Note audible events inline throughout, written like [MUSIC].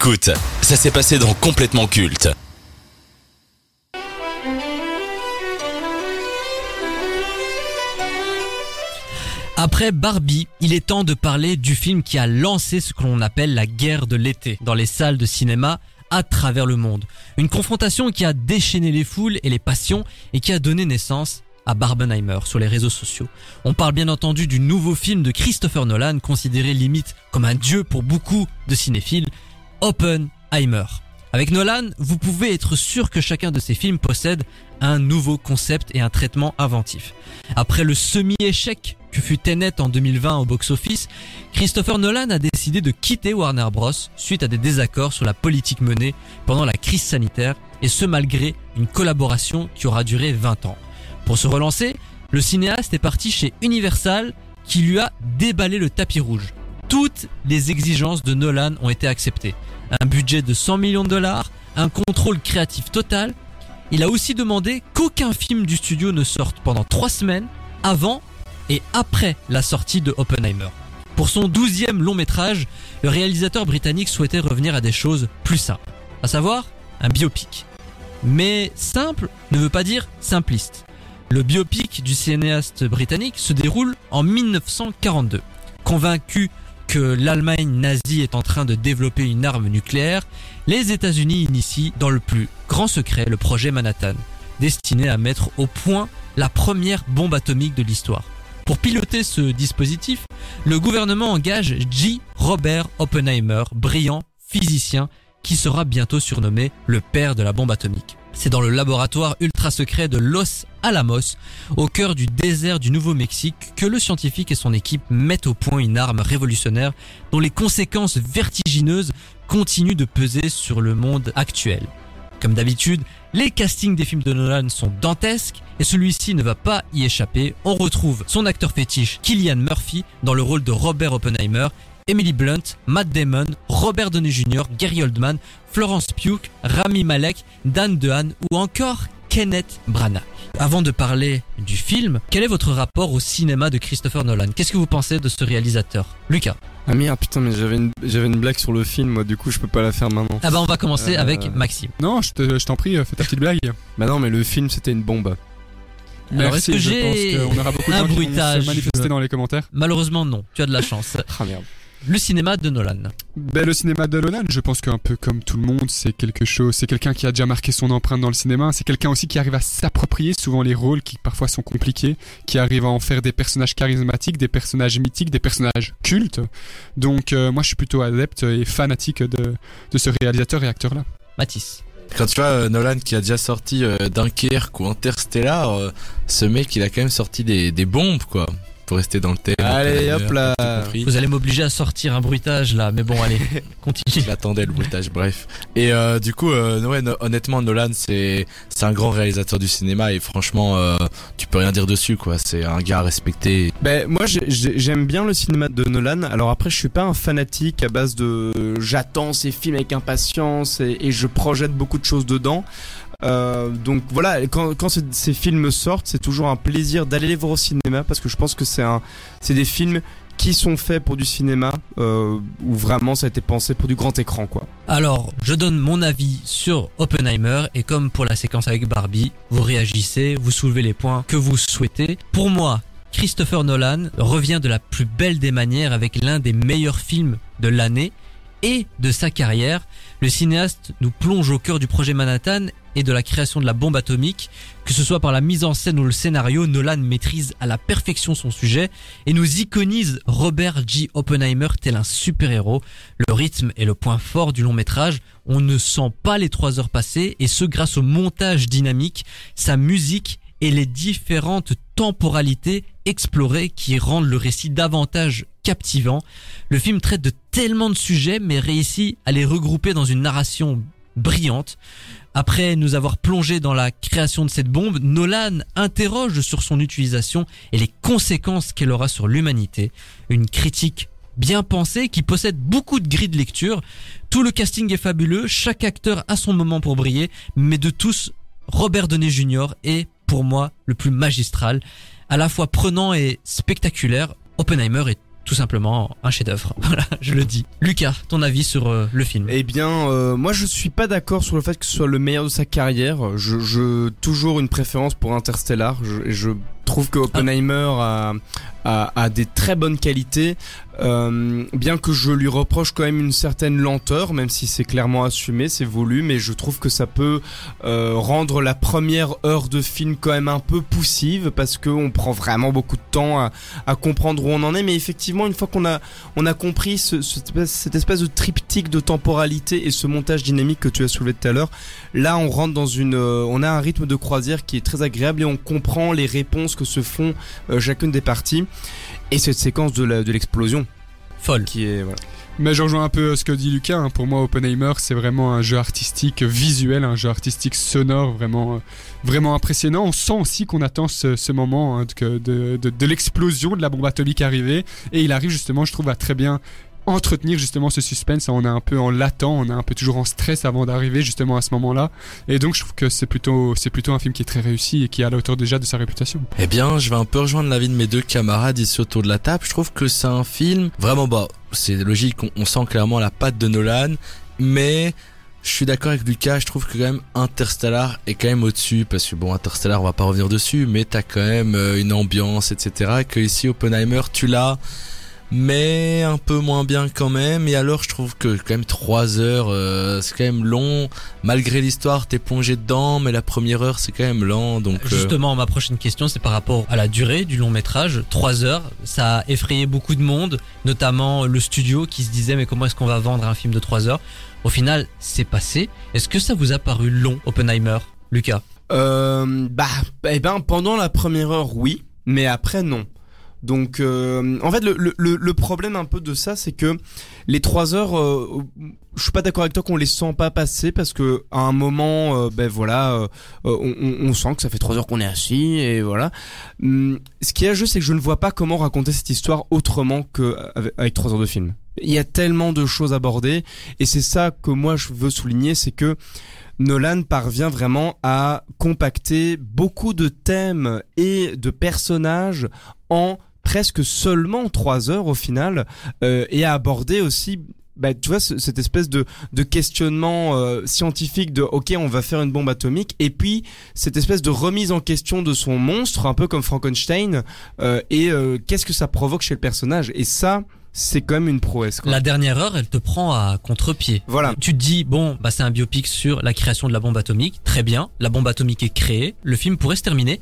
Écoute, ça s'est passé dans Complètement Culte. Après Barbie, il est temps de parler du film qui a lancé ce que l'on appelle la guerre de l'été dans les salles de cinéma à travers le monde. Une confrontation qui a déchaîné les foules et les passions et qui a donné naissance à Barbenheimer sur les réseaux sociaux. On parle bien entendu du nouveau film de Christopher Nolan, considéré limite comme un dieu pour beaucoup de cinéphiles, Oppenheimer. Avec Nolan, vous pouvez être sûr que chacun de ses films possède un nouveau concept et un traitement inventif. Après le semi-échec que fut Tenet en 2020 au box-office, Christopher Nolan a décidé de quitter Warner Bros. suite à des désaccords sur la politique menée pendant la crise sanitaire, et ce malgré une collaboration qui aura duré 20 ans. Pour se relancer, le cinéaste est parti chez Universal qui lui a déballé le tapis rouge. Toutes les exigences de Nolan ont été acceptées. Un budget de 100 millions de dollars, un contrôle créatif total. Il a aussi demandé qu'aucun film du studio ne sorte pendant trois semaines avant et après la sortie de Oppenheimer. Pour son douzième long métrage, le réalisateur britannique souhaitait revenir à des choses plus simples, à savoir un biopic. Mais simple ne veut pas dire simpliste. Le biopic du cinéaste britannique se déroule en 1942. Convaincu que l'Allemagne nazie est en train de développer une arme nucléaire, les États-Unis initient dans le plus grand secret le projet Manhattan, destiné à mettre au point la première bombe atomique de l'histoire. Pour piloter ce dispositif, le gouvernement engage J. Robert Oppenheimer, brillant physicien qui sera bientôt surnommé le père de la bombe atomique. C'est dans le laboratoire ultra secret de Los Alamos, au cœur du désert du Nouveau-Mexique, que le scientifique et son équipe mettent au point une arme révolutionnaire dont les conséquences vertigineuses continuent de peser sur le monde actuel. Comme d'habitude, les castings des films de Nolan sont dantesques et celui-ci ne va pas y échapper. On retrouve son acteur fétiche Killian Murphy dans le rôle de Robert Oppenheimer Emily Blunt, Matt Damon, Robert Downey Jr., Gary Oldman, Florence Pugh, Rami Malek, Dan DeHaan ou encore Kenneth Branagh. Avant de parler du film, quel est votre rapport au cinéma de Christopher Nolan? Qu'est-ce que vous pensez de ce réalisateur? Lucas Ah merde, putain, mais j'avais une, j'avais une blague sur le film, moi, du coup, je peux pas la faire maintenant. Ah bah on va commencer Euh, avec Maxime. Non, je te- je t'en prie, fais ta petite blague. Bah non, mais le film, c'était une bombe. Alors est-ce Merci, que je j'ai pense qu'on aura beaucoup de un gens qui vont bruitage? se manifester dans les commentaires. Malheureusement non, tu as de la chance. Ah merde. Le cinéma de Nolan. Ben, le cinéma de Nolan, je pense qu'un peu comme tout le monde, c'est quelque chose, c'est quelqu'un qui a déjà marqué son empreinte dans le cinéma, c'est quelqu'un aussi qui arrive à s'approprier souvent les rôles qui parfois sont compliqués, qui arrive à en faire des personnages charismatiques, des personnages mythiques, des personnages cultes. Donc euh, moi je suis plutôt adepte et fanatique de, de ce réalisateur et acteur-là. Mathis. Quand tu vois euh, Nolan qui a déjà sorti euh, Dunkerque ou Interstellar, euh, ce mec il a quand même sorti des, des bombes quoi. Pour rester dans le thème. Allez, hop là. Vous allez m'obliger à sortir un bruitage là, mais bon allez, [LAUGHS] continue. Il attendait le bruitage, bref. Et euh, du coup, euh, ouais, no- honnêtement, Nolan, c'est c'est un grand réalisateur du cinéma et franchement, euh, tu peux rien dire dessus, quoi. C'est un gars respecté. Ben moi j'ai- j'ai- j'aime bien le cinéma de Nolan. Alors après je suis pas un fanatique à base de j'attends ces films avec impatience et, et je projette beaucoup de choses dedans. Euh, donc voilà, quand, ces, films sortent, c'est toujours un plaisir d'aller les voir au cinéma parce que je pense que c'est un c'est des films qui sont faits pour du cinéma euh, où vraiment ça a été pensé pour du grand écran quoi. Alors, je donne mon avis sur Oppenheimer et comme pour la séquence avec Barbie, vous réagissez, vous soulevez les points que vous souhaitez. Pour moi, Christopher Nolan revient de la plus belle des manières avec l'un des meilleurs films de l'année et de sa carrière. Le cinéaste nous plonge au cœur du projet Manhattan et de la création de la bombe atomique. Que ce soit par la mise en scène ou le scénario, Nolan maîtrise à la perfection son sujet et nous iconise Robert G. Oppenheimer tel un super-héros. Le rythme est le point fort du long métrage. On ne sent pas les trois heures passer et ce grâce au montage dynamique, sa musique et les différentes temporalités explorées qui rendent le récit davantage captivant. Le film traite de tellement de sujets mais réussit à les regrouper dans une narration brillante. Après nous avoir plongé dans la création de cette bombe, Nolan interroge sur son utilisation et les conséquences qu'elle aura sur l'humanité. Une critique bien pensée qui possède beaucoup de grilles de lecture. Tout le casting est fabuleux, chaque acteur a son moment pour briller, mais de tous, Robert Downey Jr. est pour moi le plus magistral, à la fois prenant et spectaculaire. Oppenheimer est tout simplement un chef-d'œuvre. [LAUGHS] Voilà, je le dis. Lucas, ton avis sur euh, le film? Eh bien, euh, moi je suis pas d'accord sur le fait que ce soit le meilleur de sa carrière. Je, je toujours une préférence pour Interstellar. Je, je trouve que Oppenheimer a, a, a des très bonnes qualités, euh, bien que je lui reproche quand même une certaine lenteur, même si c'est clairement assumé, c'est voulu, mais je trouve que ça peut euh, rendre la première heure de film quand même un peu poussive parce que on prend vraiment beaucoup de temps à, à comprendre où on en est. Mais effectivement, une fois qu'on a on a compris ce- cette espèce de triptyque de temporalité et ce montage dynamique que tu as soulevé tout à l'heure, là on rentre dans une, euh, on a un rythme de croisière qui est très agréable et on comprend les réponses que se font euh, chacune des parties et cette séquence de la- de l'explosion Folle. qui est voilà. Mais je rejoins un peu ce que dit Lucas. hein. Pour moi, Oppenheimer, c'est vraiment un jeu artistique visuel, un jeu artistique sonore, vraiment, euh, vraiment impressionnant. On sent aussi qu'on attend ce, ce moment hein, de, de, de, de l'explosion de la bombe atomique arrivée, et il arrive justement, je trouve, à très bien entretenir justement ce suspense. On est un peu en latent, on est un peu toujours en stress avant d'arriver justement à ce moment-là. Et donc, je trouve que c'est plutôt, c'est plutôt un film qui est très réussi et qui est à la hauteur déjà de sa réputation. Eh bien, je vais un peu rejoindre l'avis de mes deux camarades ici autour de la table. Je trouve que c'est un film vraiment bah, c'est logique. On, on sent clairement la patte de Nolan, mais je suis d'accord avec Lucas. Je trouve que quand même Interstellar est quand même au-dessus parce que bon, Interstellar, on va pas revenir dessus, mais t'as quand même euh, une ambiance, etc. Que ici Oppenheimer, tu l'as. Mais un peu moins bien quand même. Et alors, je trouve que quand même trois heures, euh, c'est quand même long. Malgré l'histoire, t'es plongé dedans, mais la première heure, c'est quand même lent. Donc, euh, Justement, ma prochaine question, c'est par rapport à la durée du long métrage. Trois heures, ça a effrayé beaucoup de monde, notamment le studio qui se disait mais comment est-ce qu'on va vendre un film de trois heures? Au final, c'est passé. Est-ce que ça vous a paru long, Oppenheimer? Lucas? Euh, bah, eh ben, pendant la première heure, oui, mais après, non. Donc, euh, en fait, le, le, le- problème un peu de ça, c'est que les trois heures, euh, je suis pas d'accord avec toi qu'on les sent pas passer parce que à un moment, euh, ben voilà, euh, on, on- sent que ça fait trois heures qu'on est assis et voilà. Hum, ce qui est juste, c'est que je ne vois pas comment raconter cette histoire autrement que avec trois heures de film. Il y a tellement de choses abordées et c'est ça que moi je veux souligner, c'est que Nolan parvient vraiment à compacter beaucoup de thèmes et de personnages en presque seulement trois heures au final euh, et à aborder aussi bah, tu vois ce- cette espèce de, de questionnement euh, scientifique de ok on va faire une bombe atomique et puis cette espèce de remise en question de son monstre un peu comme Frankenstein euh, et euh, qu'est-ce que ça provoque chez le personnage? Et ça c'est quand même une prouesse quoi. La dernière heure, elle te prend à contre-pied. voilà Tu te dis, bon, bah c'est un biopic sur la création de la bombe atomique. Très bien, la bombe atomique est créée, le film pourrait se terminer.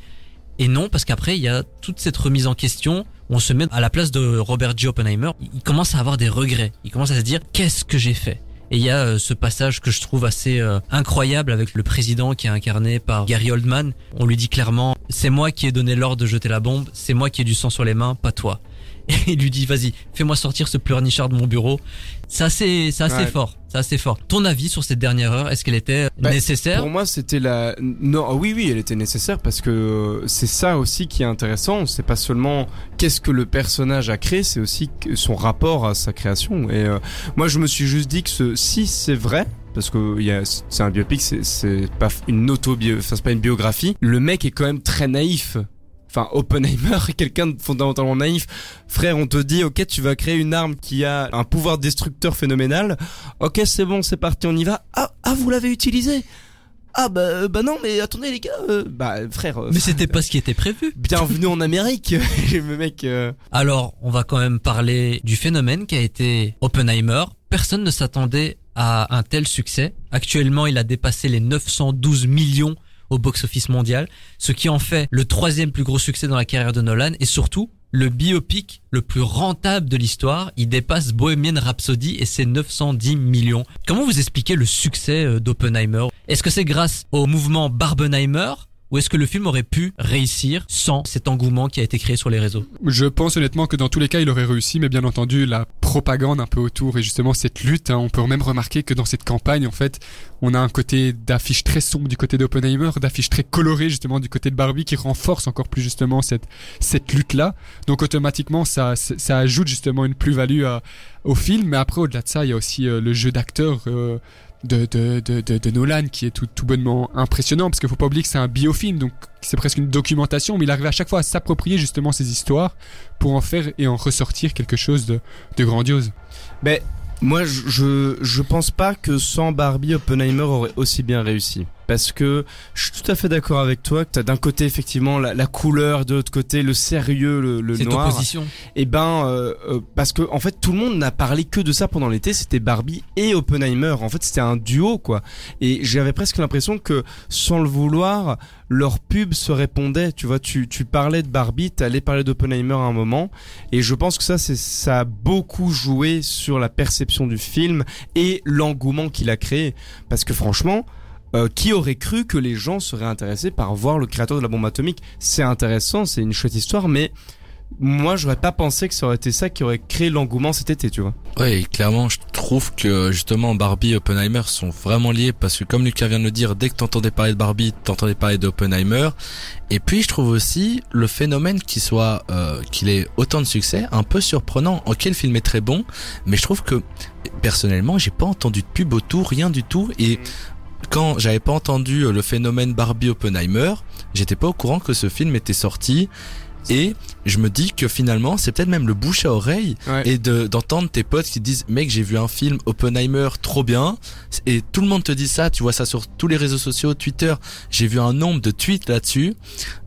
Et non, parce qu'après, il y a toute cette remise en question. On se met à la place de Robert J. Oppenheimer. Il commence à avoir des regrets. Il commence à se dire, qu'est-ce que j'ai fait? Et il y a euh, ce passage que je trouve assez euh, incroyable avec le président qui est incarné par Gary Oldman. On lui dit clairement, c'est moi qui ai donné l'ordre de jeter la bombe, c'est moi qui ai du sang sur les mains, pas toi. [LAUGHS] Et il lui dit, vas-y, fais-moi sortir ce pleurnichard de mon bureau. C'est assez, c'est assez Ouais. fort. C'est assez fort. Ton avis sur cette dernière heure, est-ce qu'elle était Bah, nécessaire Pour moi, c'était la. Non, oui, oui, elle était nécessaire parce que euh, c'est ça aussi qui est intéressant. C'est pas seulement qu'est-ce que le personnage a créé, c'est aussi son rapport à sa création. Et euh, moi, je me suis juste dit que ce... si c'est vrai. Parce que il y a, c'est un biopic, c'est, pas une autobio, enfin c'est pas une biographie. Le mec est quand même très naïf. Enfin, Oppenheimer [LAUGHS] quelqu'un de fondamentalement naïf. Frère, on te dit, ok, tu vas créer une arme qui a un pouvoir destructeur phénoménal. Ok, c'est bon, c'est parti, on y va. Ah, ah, vous l'avez utilisé. Ah bah, euh, bah non, mais attendez les gars. euh, bah frère. euh, Mais c'était pas ce qui était prévu. Bienvenue en Amérique. [LAUGHS] le mec. euh, Alors, on va quand même parler du phénomène qui a été Oppenheimer. Personne ne s'attendait à un tel succès. Actuellement, il a dépassé les 912 millions au box-office mondial, ce qui en fait le troisième plus gros succès dans la carrière de Nolan et surtout le biopic le plus rentable de l'histoire. Il dépasse Bohemian Rhapsody et ses 910 millions. Comment vous expliquez le succès euh, d'Oppenheimer? Est-ce que c'est grâce au mouvement Barbenheimer? Ou est-ce que le film aurait pu réussir sans cet engouement qui a été créé sur les réseaux? Je pense honnêtement que dans tous les cas, il aurait réussi, mais bien entendu, la propagande un peu autour et justement cette lutte, hein, on peut même remarquer que dans cette campagne, en fait, on a un côté d'affiche très sombre du côté d'Oppenheimer, d'affiche très colorée justement du côté de Barbie qui renforce encore plus justement cette, cette lutte-là. Donc automatiquement, ça, ça ajoute justement une plus-value au film, mais après, au-delà de ça, il y a aussi euh, le jeu d'acteurs. euh, de, de, de, de, Nolan qui est tout, tout bonnement impressionnant parce qu'il faut pas oublier que c'est un biofilm donc c'est presque une documentation mais il arrive à chaque fois à s'approprier justement ces histoires pour en faire et en ressortir quelque chose de, de grandiose. Ben, moi, je, je, je pense pas que sans Barbie, Oppenheimer aurait aussi bien réussi. Parce que je suis tout à fait d'accord avec toi que t'as d'un côté effectivement la, la couleur, de l'autre côté le sérieux, le, le Cette noir. opposition. Et ben, euh, euh, parce que en fait tout le monde n'a parlé que de ça pendant l'été, c'était Barbie et Oppenheimer. En fait, c'était un duo quoi. Et j'avais presque l'impression que sans le vouloir, leur pub se répondait. Tu vois, tu, tu parlais de Barbie, t'allais parler d'Oppenheimer à un moment. Et je pense que ça, c'est ça a beaucoup joué sur la perception du film et l'engouement qu'il a créé. Parce que franchement. Euh, qui aurait cru que les gens seraient intéressés par voir le créateur de la bombe atomique? C'est intéressant, c'est une chouette histoire, mais moi j'aurais pas pensé que ça aurait été ça qui aurait créé l'engouement cet été, tu vois. Ouais, clairement, je trouve que justement Barbie et Oppenheimer sont vraiment liés parce que comme Lucas vient de le dire, dès que t'entendais parler de Barbie, t'entendais parler d'Oppenheimer. Et puis je trouve aussi le phénomène qu'il soit, euh, qu'il ait autant de succès, un peu surprenant. Ok, le film est très bon, mais je trouve que personnellement, j'ai pas entendu de pub autour, rien du tout. Et quand j'avais pas entendu euh, le phénomène Barbie Oppenheimer, j'étais pas au courant que ce film était sorti. Et je me dis que finalement, c'est peut-être même le bouche à oreille Ouais. et de d'entendre tes potes qui disent mec j'ai vu un film Oppenheimer trop bien et tout le monde te dit ça tu vois ça sur tous les réseaux sociaux Twitter j'ai vu un nombre de tweets là-dessus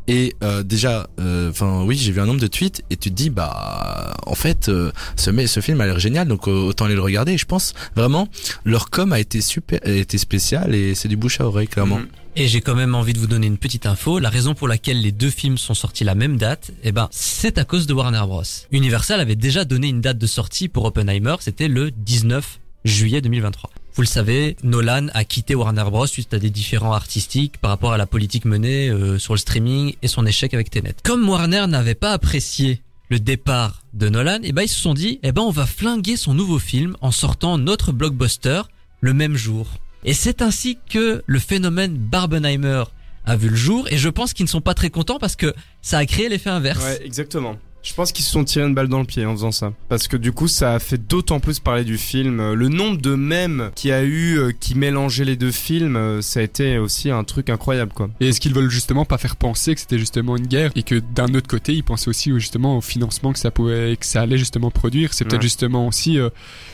et euh, déjà enfin oui j'ai vu un nombre de tweets et tu te dis bah en fait euh, ce mais ce film a l'air génial donc euh, autant aller le regarder et je pense vraiment leur com a été super a été spécial et c'est du bouche à oreille clairement Mhm. Et j'ai quand même envie de vous donner une petite info. La raison pour laquelle les deux films sont sortis la même date, eh ben, c'est à cause de Warner Bros. Universal avait déjà donné une date de sortie pour Oppenheimer, c'était le 19 juillet 2023. Vous le savez, Nolan a quitté Warner Bros suite à des différends artistiques par rapport à la politique menée euh, sur le streaming et son échec avec Tenet. Comme Warner n'avait pas apprécié le départ de Nolan, eh ben ils se sont dit, eh ben on va flinguer son nouveau film en sortant notre blockbuster le même jour. Et c'est ainsi que le phénomène Barbenheimer a vu le jour et je pense qu'ils ne sont pas très contents parce que ça a créé l'effet inverse. Ouais, exactement. Je pense qu'ils se sont tirés une balle dans le pied en faisant ça. Parce que du coup, ça a fait d'autant plus parler du film. Euh, Le nombre de mèmes qu'il y a eu euh, qui mélangeaient les deux films, euh, ça a été aussi un truc incroyable, quoi. Et est-ce qu'ils veulent justement pas faire penser que c'était justement une guerre et que d'un autre côté ils pensaient aussi au- justement au financement que ça pouvait que ça allait justement produire? C'est peut-être justement aussi euh,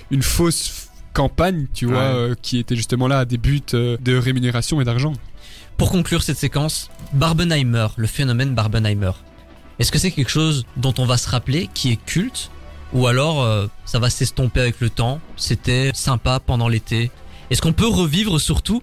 une fausse campagne, tu vois, Ouais. euh, qui était justement là à des buts euh, de rémunération et d'argent. Pour conclure cette séquence, Barbenheimer, le phénomène Barbenheimer. Est-ce que c'est quelque chose dont on va se rappeler, qui est culte Ou alors euh, ça va s'estomper avec le temps C'était sympa pendant l'été? Est-ce qu'on peut revivre surtout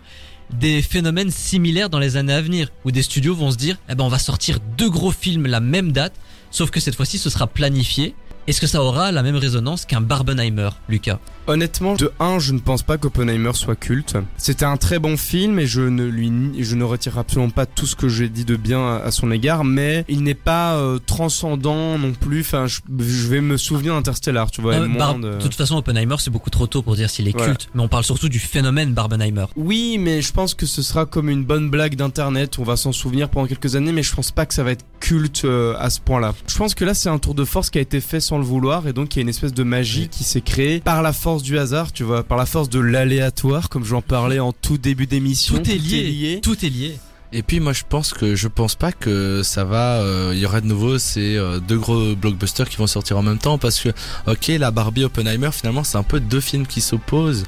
des phénomènes similaires dans les années à venir Où des studios vont se dire, eh ben on va sortir deux gros films la même date, sauf que cette fois-ci ce sera planifié? Est-ce que ça aura la même résonance qu'un Barbenheimer, Lucas? Honnêtement, de 1, je ne pense pas qu'Oppenheimer soit culte. C'était un très bon film et je ne lui, je ne retire absolument pas tout ce que j'ai dit de bien à, son égard, mais il n'est pas euh, transcendant non plus. Enfin, je, je vais me souvenir d'Interstellar, tu vois. Euh, moins de- De toute façon, Oppenheimer, c'est beaucoup trop tôt pour dire s'il est Voilà. culte, mais on parle surtout du phénomène Barbenheimer. Oui, mais je pense que ce sera comme une bonne blague d'internet. On va s'en souvenir pendant quelques années, mais je pense pas que ça va être culte euh, à ce point-là. Je pense que là, c'est un tour de force qui a été fait sans le vouloir, et donc il y a une espèce de magie qui s'est créée par la force du hasard, tu vois, par la force de l'aléatoire, comme j'en parlais en tout début d'émission. Tout est lié. Tout est lié. Et puis moi je pense que je pense pas que ça va euh, il y aura de nouveau ces euh, deux gros blockbusters qui vont sortir en même temps parce que OK la Barbie Oppenheimer finalement c'est un peu deux films qui s'opposent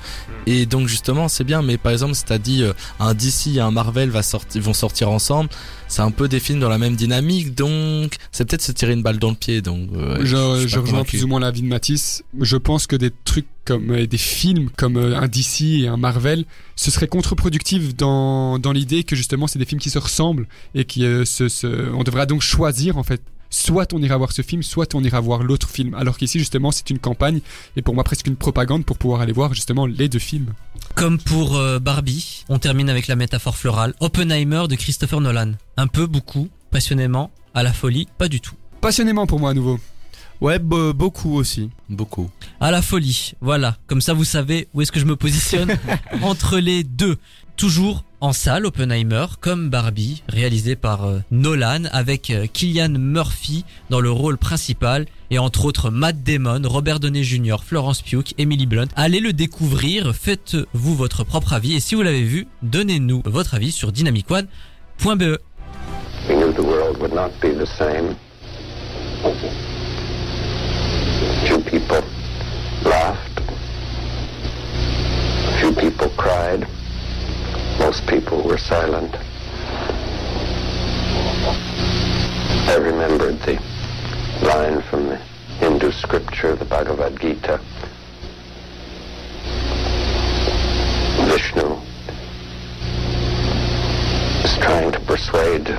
et donc justement c'est bien mais par exemple si t'as dit euh, un DC et un Marvel va sortir vont sortir ensemble c'est un peu des films dans la même dynamique donc c'est peut-être se tirer une balle dans le pied donc euh, je, je rejoins convaincu. plus ou moins l'avis de Matisse. Je pense que des trucs comme euh, des films comme euh, un DC et un Marvel, ce serait contre-productif dans, dans l'idée que justement c'est des films qui se ressemblent et qui se, se- on devra donc choisir en fait. Soit on ira voir ce film, soit on ira voir l'autre film. Alors qu'ici justement c'est une campagne et pour moi presque une propagande pour pouvoir aller voir justement les deux films. Comme pour euh, Barbie, on termine avec la métaphore florale. Oppenheimer de Christopher Nolan. Un peu, beaucoup, passionnément, à la folie, pas du tout. Passionnément pour moi à nouveau. Ouais, be- beaucoup aussi. Beaucoup. À la folie, voilà. Comme ça, vous savez où est-ce que je me positionne [LAUGHS] entre les deux. Toujours en salle, Oppenheimer, comme Barbie, réalisé par euh, Nolan, avec euh, Killian Murphy dans le rôle principal, et entre autres Matt Damon, Robert Downey Jr., Florence Pugh, Emily Blunt. Allez le découvrir, faites-vous votre propre avis, et si vous l'avez vu, donnez-nous votre avis sur dynamicone.be. people cried. Most people were silent. I remembered the line from the Hindu scripture, the Bhagavad Gita. Vishnu is trying to persuade